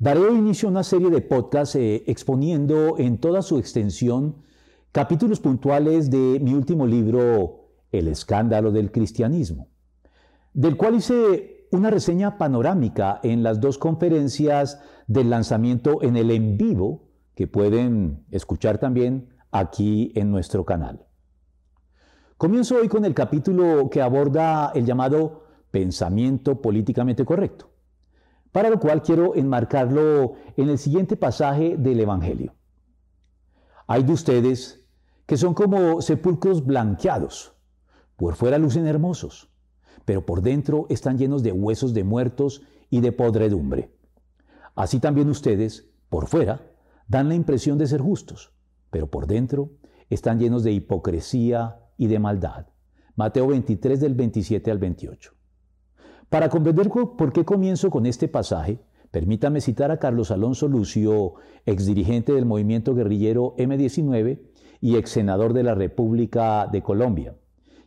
Daré inicio a una serie de podcasts eh, exponiendo en toda su extensión capítulos puntuales de mi último libro, El escándalo del cristianismo, del cual hice una reseña panorámica en las dos conferencias del lanzamiento en el en vivo que pueden escuchar también aquí en nuestro canal. Comienzo hoy con el capítulo que aborda el llamado pensamiento políticamente correcto, para lo cual quiero enmarcarlo en el siguiente pasaje del Evangelio. Hay de ustedes que son como sepulcros blanqueados, por fuera lucen hermosos, pero por dentro están llenos de huesos de muertos y de podredumbre. Así también ustedes, por fuera, dan la impresión de ser justos, pero por dentro están llenos de hipocresía y de maldad. Mateo 23 del 27 al 28. Para comprender por qué comienzo con este pasaje, permítame citar a Carlos Alonso Lucio, exdirigente del movimiento guerrillero M19 y ex senador de la República de Colombia,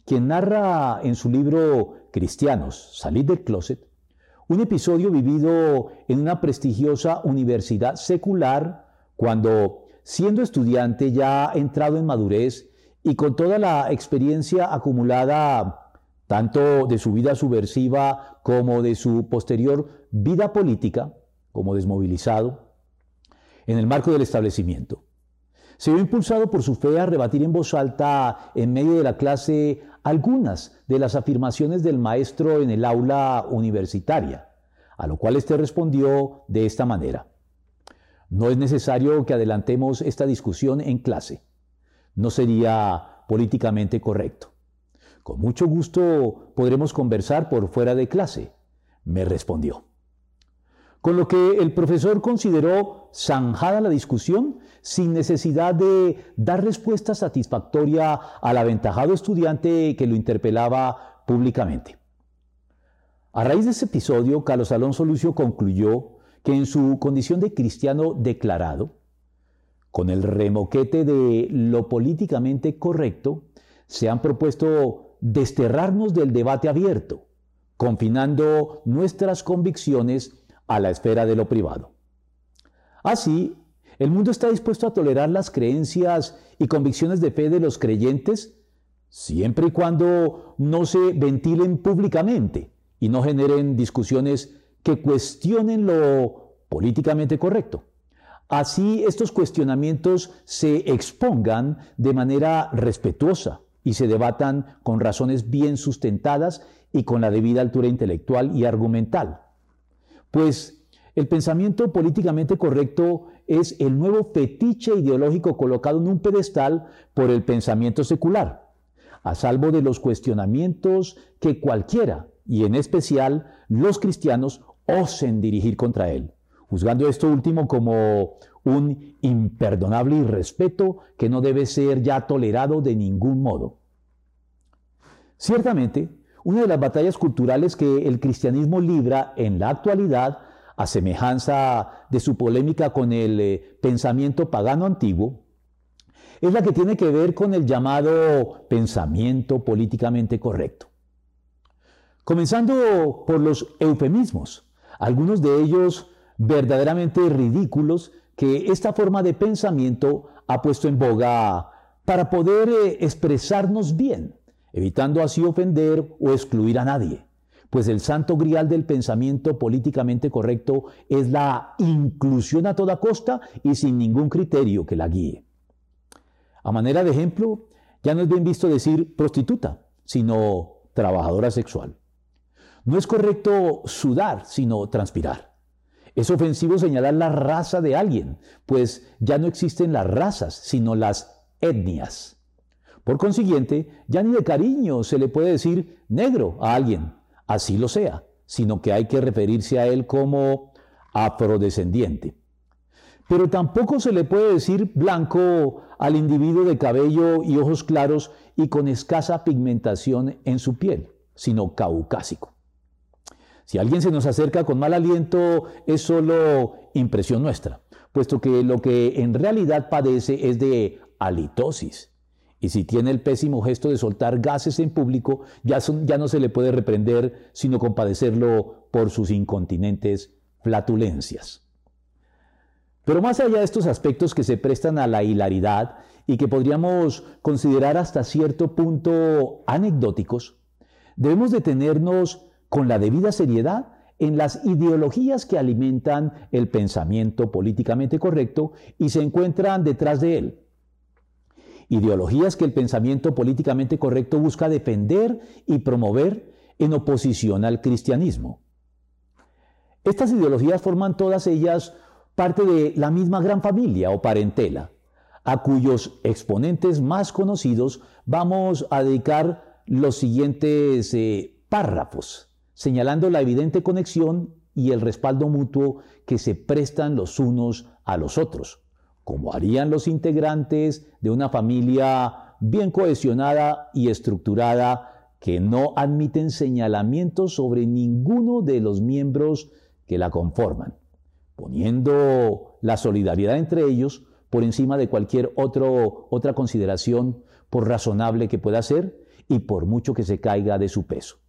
quien narra en su libro Cristianos, salid del closet, un episodio vivido en una prestigiosa universidad secular cuando, siendo estudiante ya entrado en madurez y con toda la experiencia acumulada tanto de su vida subversiva como de su posterior vida política, como desmovilizado, en el marco del establecimiento. Se vio impulsado por su fe a rebatir en voz alta en medio de la clase algunas de las afirmaciones del maestro en el aula universitaria, a lo cual éste respondió de esta manera. No es necesario que adelantemos esta discusión en clase. No sería políticamente correcto. Con mucho gusto podremos conversar por fuera de clase, me respondió. Con lo que el profesor consideró zanjada la discusión sin necesidad de dar respuesta satisfactoria al aventajado estudiante que lo interpelaba públicamente. A raíz de ese episodio, Carlos Alonso Lucio concluyó que en su condición de cristiano declarado, con el remoquete de lo políticamente correcto, se han propuesto desterrarnos del debate abierto, confinando nuestras convicciones a la esfera de lo privado. Así, el mundo está dispuesto a tolerar las creencias y convicciones de fe de los creyentes siempre y cuando no se ventilen públicamente y no generen discusiones que cuestionen lo políticamente correcto. Así estos cuestionamientos se expongan de manera respetuosa y se debatan con razones bien sustentadas y con la debida altura intelectual y argumental. Pues el pensamiento políticamente correcto es el nuevo fetiche ideológico colocado en un pedestal por el pensamiento secular, a salvo de los cuestionamientos que cualquiera, y en especial los cristianos, osen dirigir contra él, juzgando esto último como un imperdonable irrespeto que no debe ser ya tolerado de ningún modo. Ciertamente, una de las batallas culturales que el cristianismo libra en la actualidad, a semejanza de su polémica con el eh, pensamiento pagano antiguo, es la que tiene que ver con el llamado pensamiento políticamente correcto. Comenzando por los eufemismos, algunos de ellos verdaderamente ridículos que esta forma de pensamiento ha puesto en boga para poder eh, expresarnos bien, evitando así ofender o excluir a nadie. Pues el santo grial del pensamiento políticamente correcto es la inclusión a toda costa y sin ningún criterio que la guíe. A manera de ejemplo, ya no es bien visto decir prostituta, sino trabajadora sexual. No es correcto sudar, sino transpirar. Es ofensivo señalar la raza de alguien, pues ya no existen las razas, sino las etnias. Por consiguiente, ya ni de cariño se le puede decir negro a alguien, así lo sea, sino que hay que referirse a él como afrodescendiente. Pero tampoco se le puede decir blanco al individuo de cabello y ojos claros y con escasa pigmentación en su piel, sino caucásico. Si alguien se nos acerca con mal aliento, es solo impresión nuestra, puesto que lo que en realidad padece es de halitosis. Y si tiene el pésimo gesto de soltar gases en público, ya, ya no se le puede reprender, sino compadecerlo por sus incontinentes flatulencias. Pero más allá de estos aspectos que se prestan a la hilaridad y que podríamos considerar hasta cierto punto anecdóticos, debemos detenernos con la debida seriedad en las ideologías que alimentan el pensamiento políticamente correcto y se encuentran detrás de él. Ideologías que el pensamiento políticamente correcto busca defender y promover en oposición al cristianismo. Estas ideologías forman todas ellas parte de la misma gran familia o parentela, a cuyos exponentes más conocidos vamos a dedicar los siguientes eh, párrafos señalando la evidente conexión y el respaldo mutuo que se prestan los unos a los otros, como harían los integrantes de una familia bien cohesionada y estructurada que no admiten señalamientos sobre ninguno de los miembros que la conforman, poniendo la solidaridad entre ellos por encima de cualquier otra consideración, por razonable que pueda ser y por mucho que se caiga de su peso.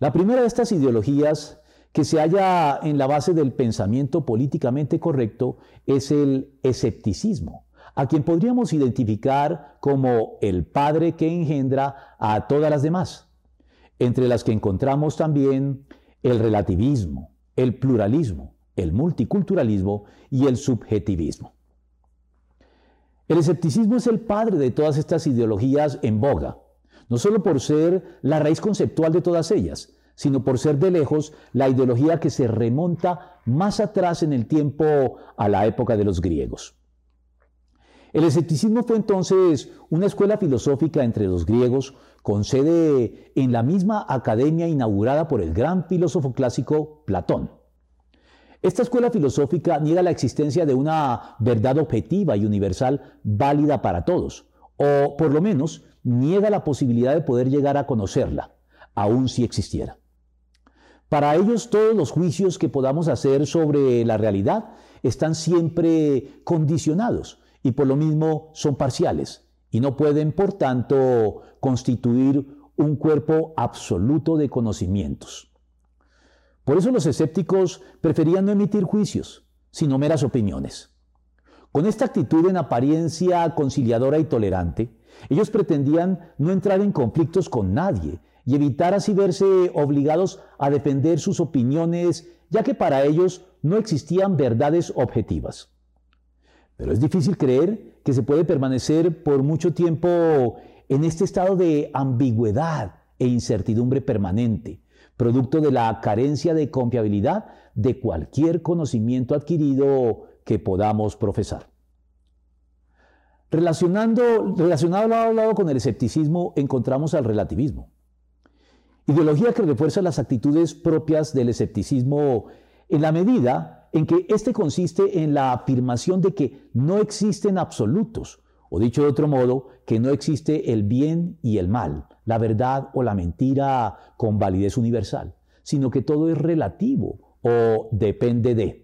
La primera de estas ideologías que se halla en la base del pensamiento políticamente correcto es el escepticismo, a quien podríamos identificar como el padre que engendra a todas las demás, entre las que encontramos también el relativismo, el pluralismo, el multiculturalismo y el subjetivismo. El escepticismo es el padre de todas estas ideologías en boga, no solo por ser la raíz conceptual de todas ellas, sino por ser de lejos la ideología que se remonta más atrás en el tiempo a la época de los griegos. El escepticismo fue entonces una escuela filosófica entre los griegos con sede en la misma academia inaugurada por el gran filósofo clásico Platón. Esta escuela filosófica niega la existencia de una verdad objetiva y universal válida para todos, o por lo menos niega la posibilidad de poder llegar a conocerla, aun si existiera. Para ellos todos los juicios que podamos hacer sobre la realidad están siempre condicionados y por lo mismo son parciales y no pueden, por tanto, constituir un cuerpo absoluto de conocimientos. Por eso los escépticos preferían no emitir juicios, sino meras opiniones. Con esta actitud en apariencia conciliadora y tolerante, ellos pretendían no entrar en conflictos con nadie y evitar así verse obligados a defender sus opiniones, ya que para ellos no existían verdades objetivas. Pero es difícil creer que se puede permanecer por mucho tiempo en este estado de ambigüedad e incertidumbre permanente, producto de la carencia de confiabilidad de cualquier conocimiento adquirido que podamos profesar. Relacionando, relacionado lado a lado con el escepticismo encontramos al relativismo. Ideología que refuerza las actitudes propias del escepticismo en la medida en que éste consiste en la afirmación de que no existen absolutos, o dicho de otro modo, que no existe el bien y el mal, la verdad o la mentira con validez universal, sino que todo es relativo o depende de.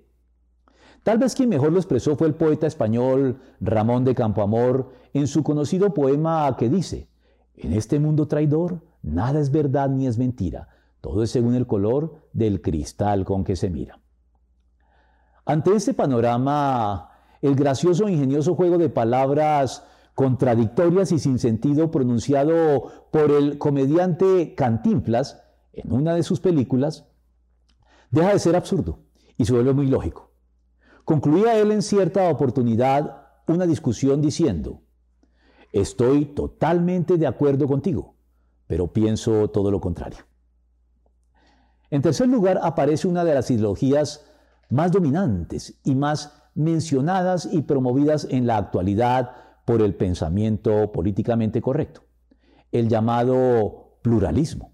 Tal vez quien mejor lo expresó fue el poeta español Ramón de Campoamor en su conocido poema que dice, en este mundo traidor nada es verdad ni es mentira, todo es según el color del cristal con que se mira. Ante este panorama, el gracioso e ingenioso juego de palabras contradictorias y sin sentido pronunciado por el comediante Cantinflas en una de sus películas, deja de ser absurdo y se vuelve muy lógico. Concluía él en cierta oportunidad una discusión diciendo, estoy totalmente de acuerdo contigo, pero pienso todo lo contrario. En tercer lugar, aparece una de las ideologías más dominantes y más mencionadas y promovidas en la actualidad por el pensamiento políticamente correcto, el llamado pluralismo.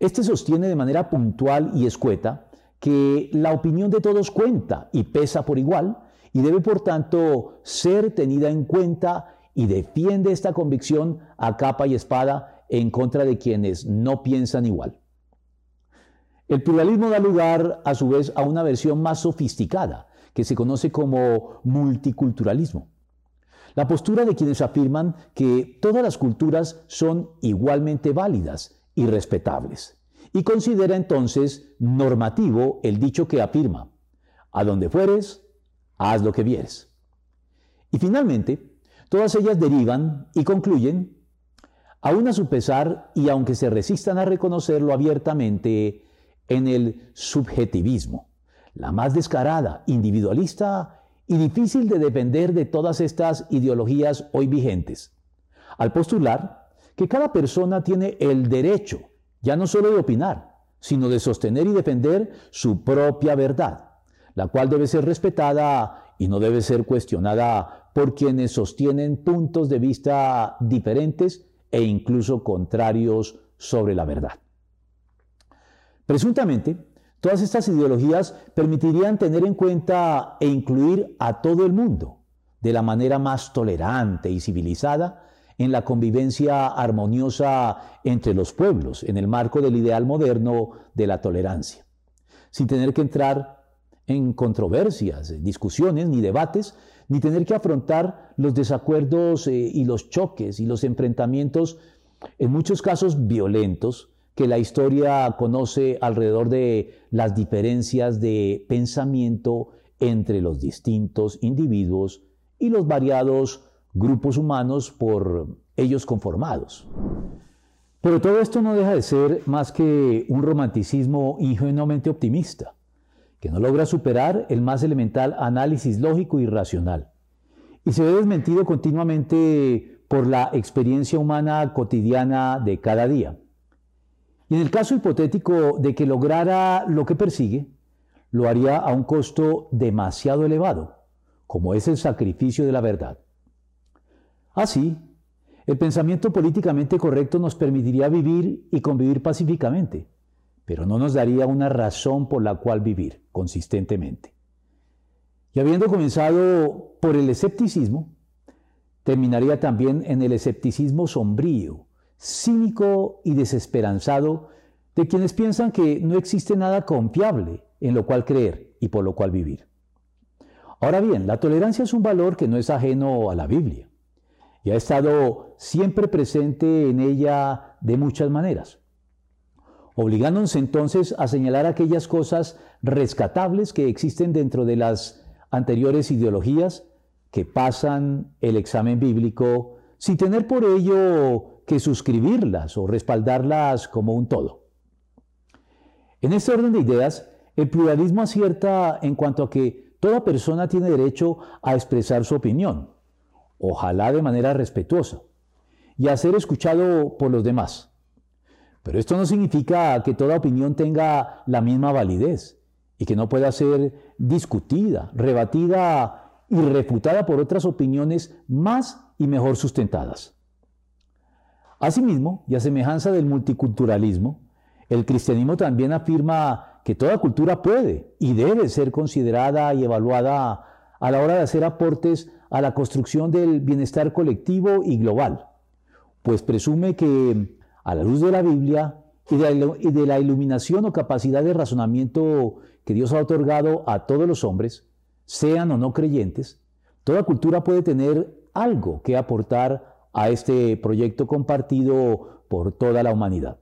Este sostiene de manera puntual y escueta que la opinión de todos cuenta y pesa por igual y debe por tanto ser tenida en cuenta y defiende esta convicción a capa y espada en contra de quienes no piensan igual. El pluralismo da lugar a su vez a una versión más sofisticada, que se conoce como multiculturalismo. La postura de quienes afirman que todas las culturas son igualmente válidas y respetables, y considera entonces normativo el dicho que afirma, a donde fueres, haz lo que vieres. Y finalmente, todas ellas derivan y concluyen, aún a su pesar y aunque se resistan a reconocerlo abiertamente, en el subjetivismo, la más descarada, individualista y difícil de depender de todas estas ideologías hoy vigentes, al postular que cada persona tiene el derecho, ya no solo de opinar, sino de sostener y defender su propia verdad, la cual debe ser respetada y no debe ser cuestionada por quienes sostienen puntos de vista diferentes e incluso contrarios sobre la verdad. Presuntamente, todas estas ideologías permitirían tener en cuenta e incluir a todo el mundo de la manera más tolerante y civilizada en la convivencia armoniosa entre los pueblos, en el marco del ideal moderno de la tolerancia, sin tener que entrar en controversias, discusiones ni debates, ni tener que afrontar los desacuerdos eh, y los choques y los enfrentamientos, en muchos casos violentos, que la historia conoce alrededor de las diferencias de pensamiento entre los distintos individuos y los variados grupos humanos por ellos conformados. Pero todo esto no deja de ser más que un romanticismo ingenuamente optimista, que no logra superar el más elemental análisis lógico y racional, y se ve desmentido continuamente por la experiencia humana cotidiana de cada día. Y en el caso hipotético de que lograra lo que persigue, lo haría a un costo demasiado elevado, como es el sacrificio de la verdad. Así, el pensamiento políticamente correcto nos permitiría vivir y convivir pacíficamente, pero no nos daría una razón por la cual vivir consistentemente. Y habiendo comenzado por el escepticismo, terminaría también en el escepticismo sombrío, cínico y desesperanzado de quienes piensan que no existe nada confiable en lo cual creer y por lo cual vivir. Ahora bien, la tolerancia es un valor que no es ajeno a la Biblia y ha estado siempre presente en ella de muchas maneras, obligándonos entonces a señalar aquellas cosas rescatables que existen dentro de las anteriores ideologías que pasan el examen bíblico sin tener por ello que suscribirlas o respaldarlas como un todo. En este orden de ideas, el pluralismo acierta en cuanto a que toda persona tiene derecho a expresar su opinión, ojalá de manera respetuosa, y a ser escuchado por los demás. Pero esto no significa que toda opinión tenga la misma validez y que no pueda ser discutida, rebatida y refutada por otras opiniones más y mejor sustentadas. Asimismo, y a semejanza del multiculturalismo, el cristianismo también afirma que toda cultura puede y debe ser considerada y evaluada a la hora de hacer aportes a la construcción del bienestar colectivo y global, pues presume que a la luz de la Biblia y de la iluminación o capacidad de razonamiento que Dios ha otorgado a todos los hombres, sean o no creyentes, toda cultura puede tener algo que aportar a este proyecto compartido por toda la humanidad.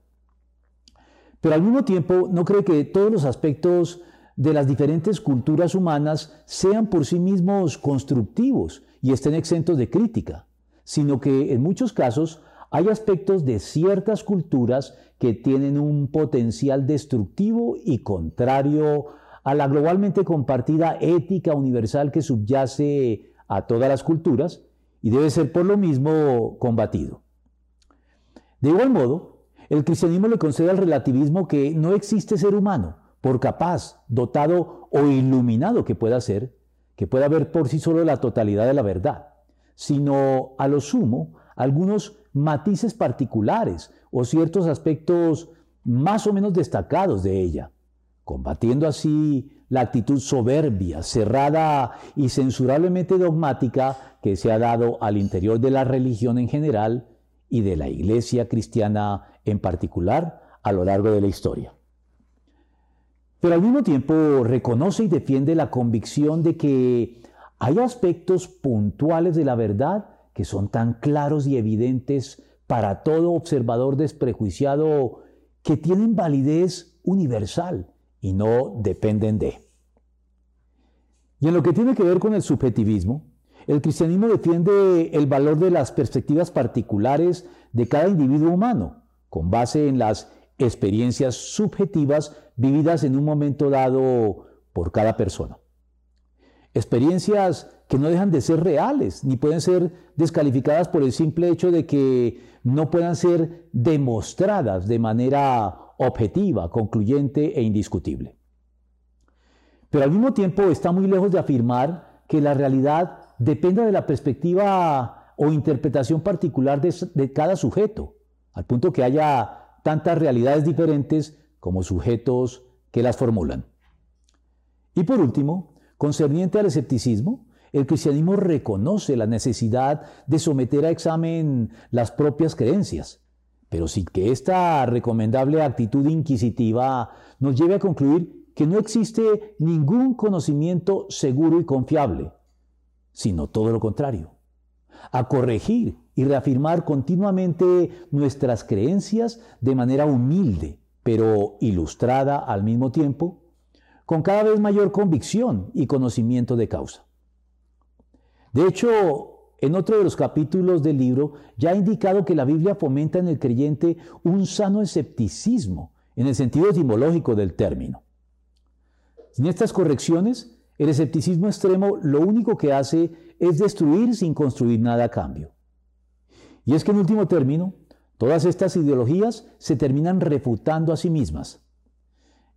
Pero al mismo tiempo no cree que todos los aspectos de las diferentes culturas humanas sean por sí mismos constructivos y estén exentos de crítica, sino que en muchos casos hay aspectos de ciertas culturas que tienen un potencial destructivo y contrario a la globalmente compartida ética universal que subyace a todas las culturas y debe ser por lo mismo combatido. De igual modo, el cristianismo le concede al relativismo que no existe ser humano, por capaz, dotado o iluminado que pueda ser, que pueda ver por sí solo la totalidad de la verdad, sino a lo sumo algunos matices particulares o ciertos aspectos más o menos destacados de ella, combatiendo así la actitud soberbia, cerrada y censurablemente dogmática que se ha dado al interior de la religión en general y de la iglesia cristiana en particular a lo largo de la historia. Pero al mismo tiempo reconoce y defiende la convicción de que hay aspectos puntuales de la verdad que son tan claros y evidentes para todo observador desprejuiciado que tienen validez universal y no dependen de. Y en lo que tiene que ver con el subjetivismo, el cristianismo defiende el valor de las perspectivas particulares de cada individuo humano, con base en las experiencias subjetivas vividas en un momento dado por cada persona. Experiencias que no dejan de ser reales, ni pueden ser descalificadas por el simple hecho de que no puedan ser demostradas de manera objetiva, concluyente e indiscutible. Pero al mismo tiempo está muy lejos de afirmar que la realidad dependa de la perspectiva o interpretación particular de, cada sujeto, al punto que haya tantas realidades diferentes como sujetos que las formulan. Y por último, concerniente al escepticismo, el cristianismo reconoce la necesidad de someter a examen las propias creencias, pero sin que esta recomendable actitud inquisitiva nos lleve a concluir que no existe ningún conocimiento seguro y confiable, sino todo lo contrario, a corregir y reafirmar continuamente nuestras creencias de manera humilde, pero ilustrada al mismo tiempo, con cada vez mayor convicción y conocimiento de causa. De hecho, en otro de los capítulos del libro ya ha indicado que la Biblia fomenta en el creyente un sano escepticismo, en el sentido etimológico del término. Sin estas correcciones, el escepticismo extremo lo único que hace es destruir sin construir nada a cambio. Y es que en último término, todas estas ideologías se terminan refutando a sí mismas,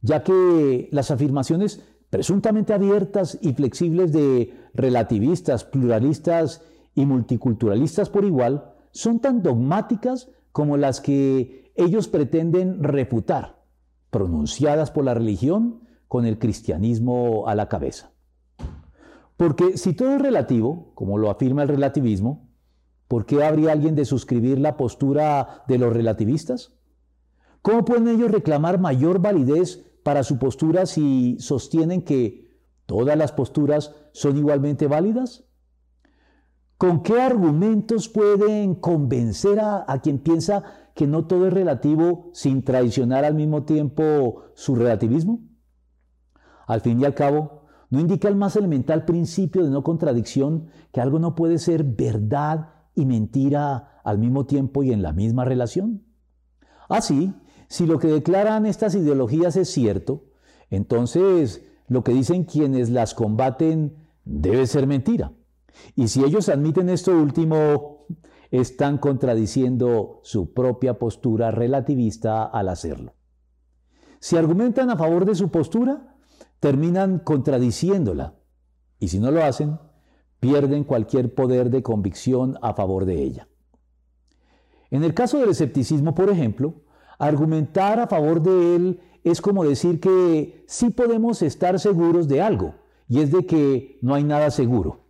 ya que las afirmaciones presuntamente abiertas y flexibles de relativistas, pluralistas y multiculturalistas por igual son tan dogmáticas como las que ellos pretenden refutar, pronunciadas por la religión con el cristianismo a la cabeza. Porque si todo es relativo, como lo afirma el relativismo, ¿por qué habría alguien de suscribir la postura de los relativistas? ¿Cómo pueden ellos reclamar mayor validez para su postura si sostienen que todas las posturas son igualmente válidas? ¿Con qué argumentos pueden convencer a, a, quien piensa que no todo es relativo sin traicionar al mismo tiempo su relativismo? Al fin y al cabo, ¿no indica el más elemental principio de no contradicción que algo no puede ser verdad y mentira al mismo tiempo y en la misma relación? Así, si lo que declaran estas ideologías es cierto, entonces lo que dicen quienes las combaten debe ser mentira. Y si ellos admiten esto último, están contradiciendo su propia postura relativista al hacerlo. Si argumentan a favor de su postura, terminan contradiciéndola y si no lo hacen, pierden cualquier poder de convicción a favor de ella. En el caso del escepticismo, por ejemplo, argumentar a favor de él es como decir que sí podemos estar seguros de algo, y es de que no hay nada seguro.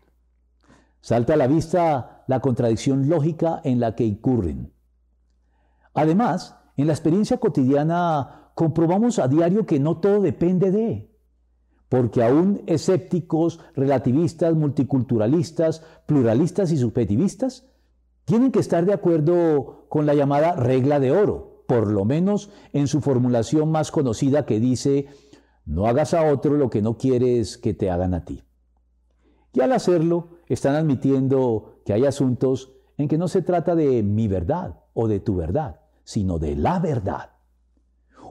Salta a la vista la contradicción lógica en la que incurren. Además, en la experiencia cotidiana comprobamos a diario que no todo depende de porque aún escépticos, relativistas, multiculturalistas, pluralistas y subjetivistas tienen que estar de acuerdo con la llamada regla de oro, por lo menos en su formulación más conocida que dice, no hagas a otro lo que no quieres que te hagan a ti. Y al hacerlo, están admitiendo que hay asuntos en que no se trata de mi verdad o de tu verdad, sino de la verdad.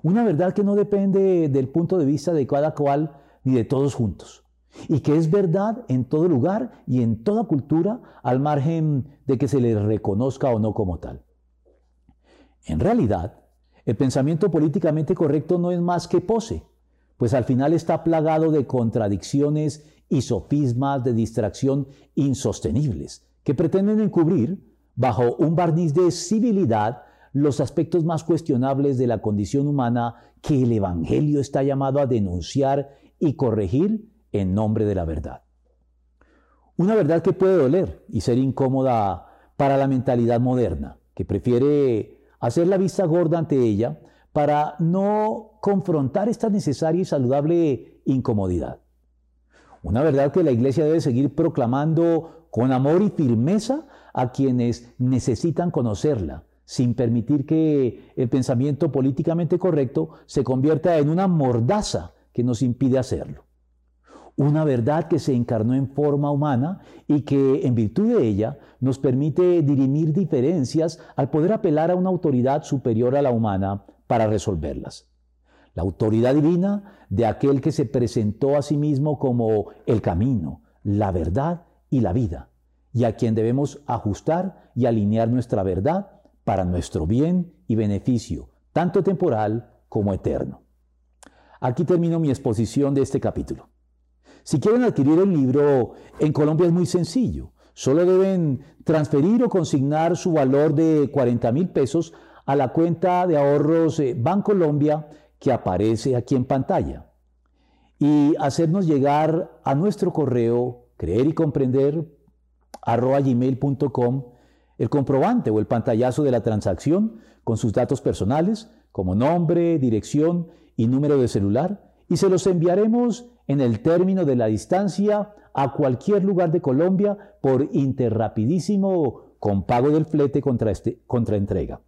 Una verdad que no depende del punto de vista de cada cual, ni de todos juntos. Y que es verdad en todo lugar y en toda cultura, al margen de que se le reconozca o no como tal. En realidad, el pensamiento políticamente correcto no es más que pose, pues al final está plagado de contradicciones y sofismas de distracción insostenibles, que pretenden encubrir, bajo un barniz de civilidad, los aspectos más cuestionables de la condición humana que el Evangelio está llamado a denunciar y corregir en nombre de la verdad. Una verdad que puede doler y ser incómoda para la mentalidad moderna, que prefiere hacer la vista gorda ante ella para no confrontar esta necesaria y saludable incomodidad. Una verdad que la Iglesia debe seguir proclamando con amor y firmeza a quienes necesitan conocerla, sin permitir que el pensamiento políticamente correcto se convierta en una mordaza que nos impide hacerlo. Una verdad que se encarnó en forma humana y que en virtud de ella nos permite dirimir diferencias al poder apelar a una autoridad superior a la humana para resolverlas. La autoridad divina de aquel que se presentó a sí mismo como el camino, la verdad y la vida, y a quien debemos ajustar y alinear nuestra verdad para nuestro bien y beneficio, tanto temporal como eterno. Aquí termino mi exposición de este capítulo. Si quieren adquirir el libro, en Colombia es muy sencillo. Solo deben transferir o consignar su valor de 40 mil pesos a la cuenta de ahorros eh, Bancolombia que aparece aquí en pantalla y hacernos llegar a nuestro correo creer y comprender gmail.com el comprobante o el pantallazo de la transacción con sus datos personales como nombre, dirección y número de celular y se los enviaremos en el término de la distancia a cualquier lugar de Colombia por interrapidísimo con pago del flete contra, este, contra entrega.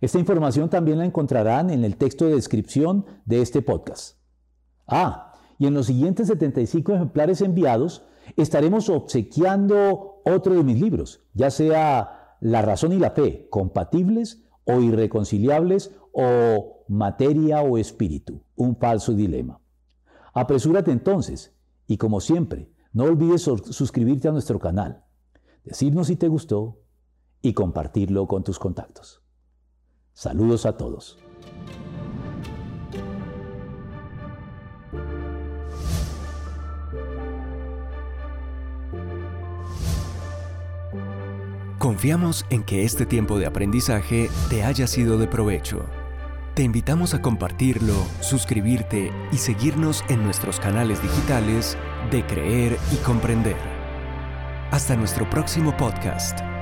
Esta información también la encontrarán en el texto de descripción de este podcast. Ah, y en los siguientes 75 ejemplares enviados estaremos obsequiando otro de mis libros, ya sea La razón y la fe, compatibles o irreconciliables o materia o espíritu, un falso dilema. Apresúrate entonces y como siempre, no olvides suscribirte a nuestro canal, decirnos si te gustó y compartirlo con tus contactos. Saludos a todos. Confiamos en que este tiempo de aprendizaje te haya sido de provecho. Te invitamos a compartirlo, suscribirte y seguirnos en nuestros canales digitales de Creer y Comprender. Hasta nuestro próximo podcast.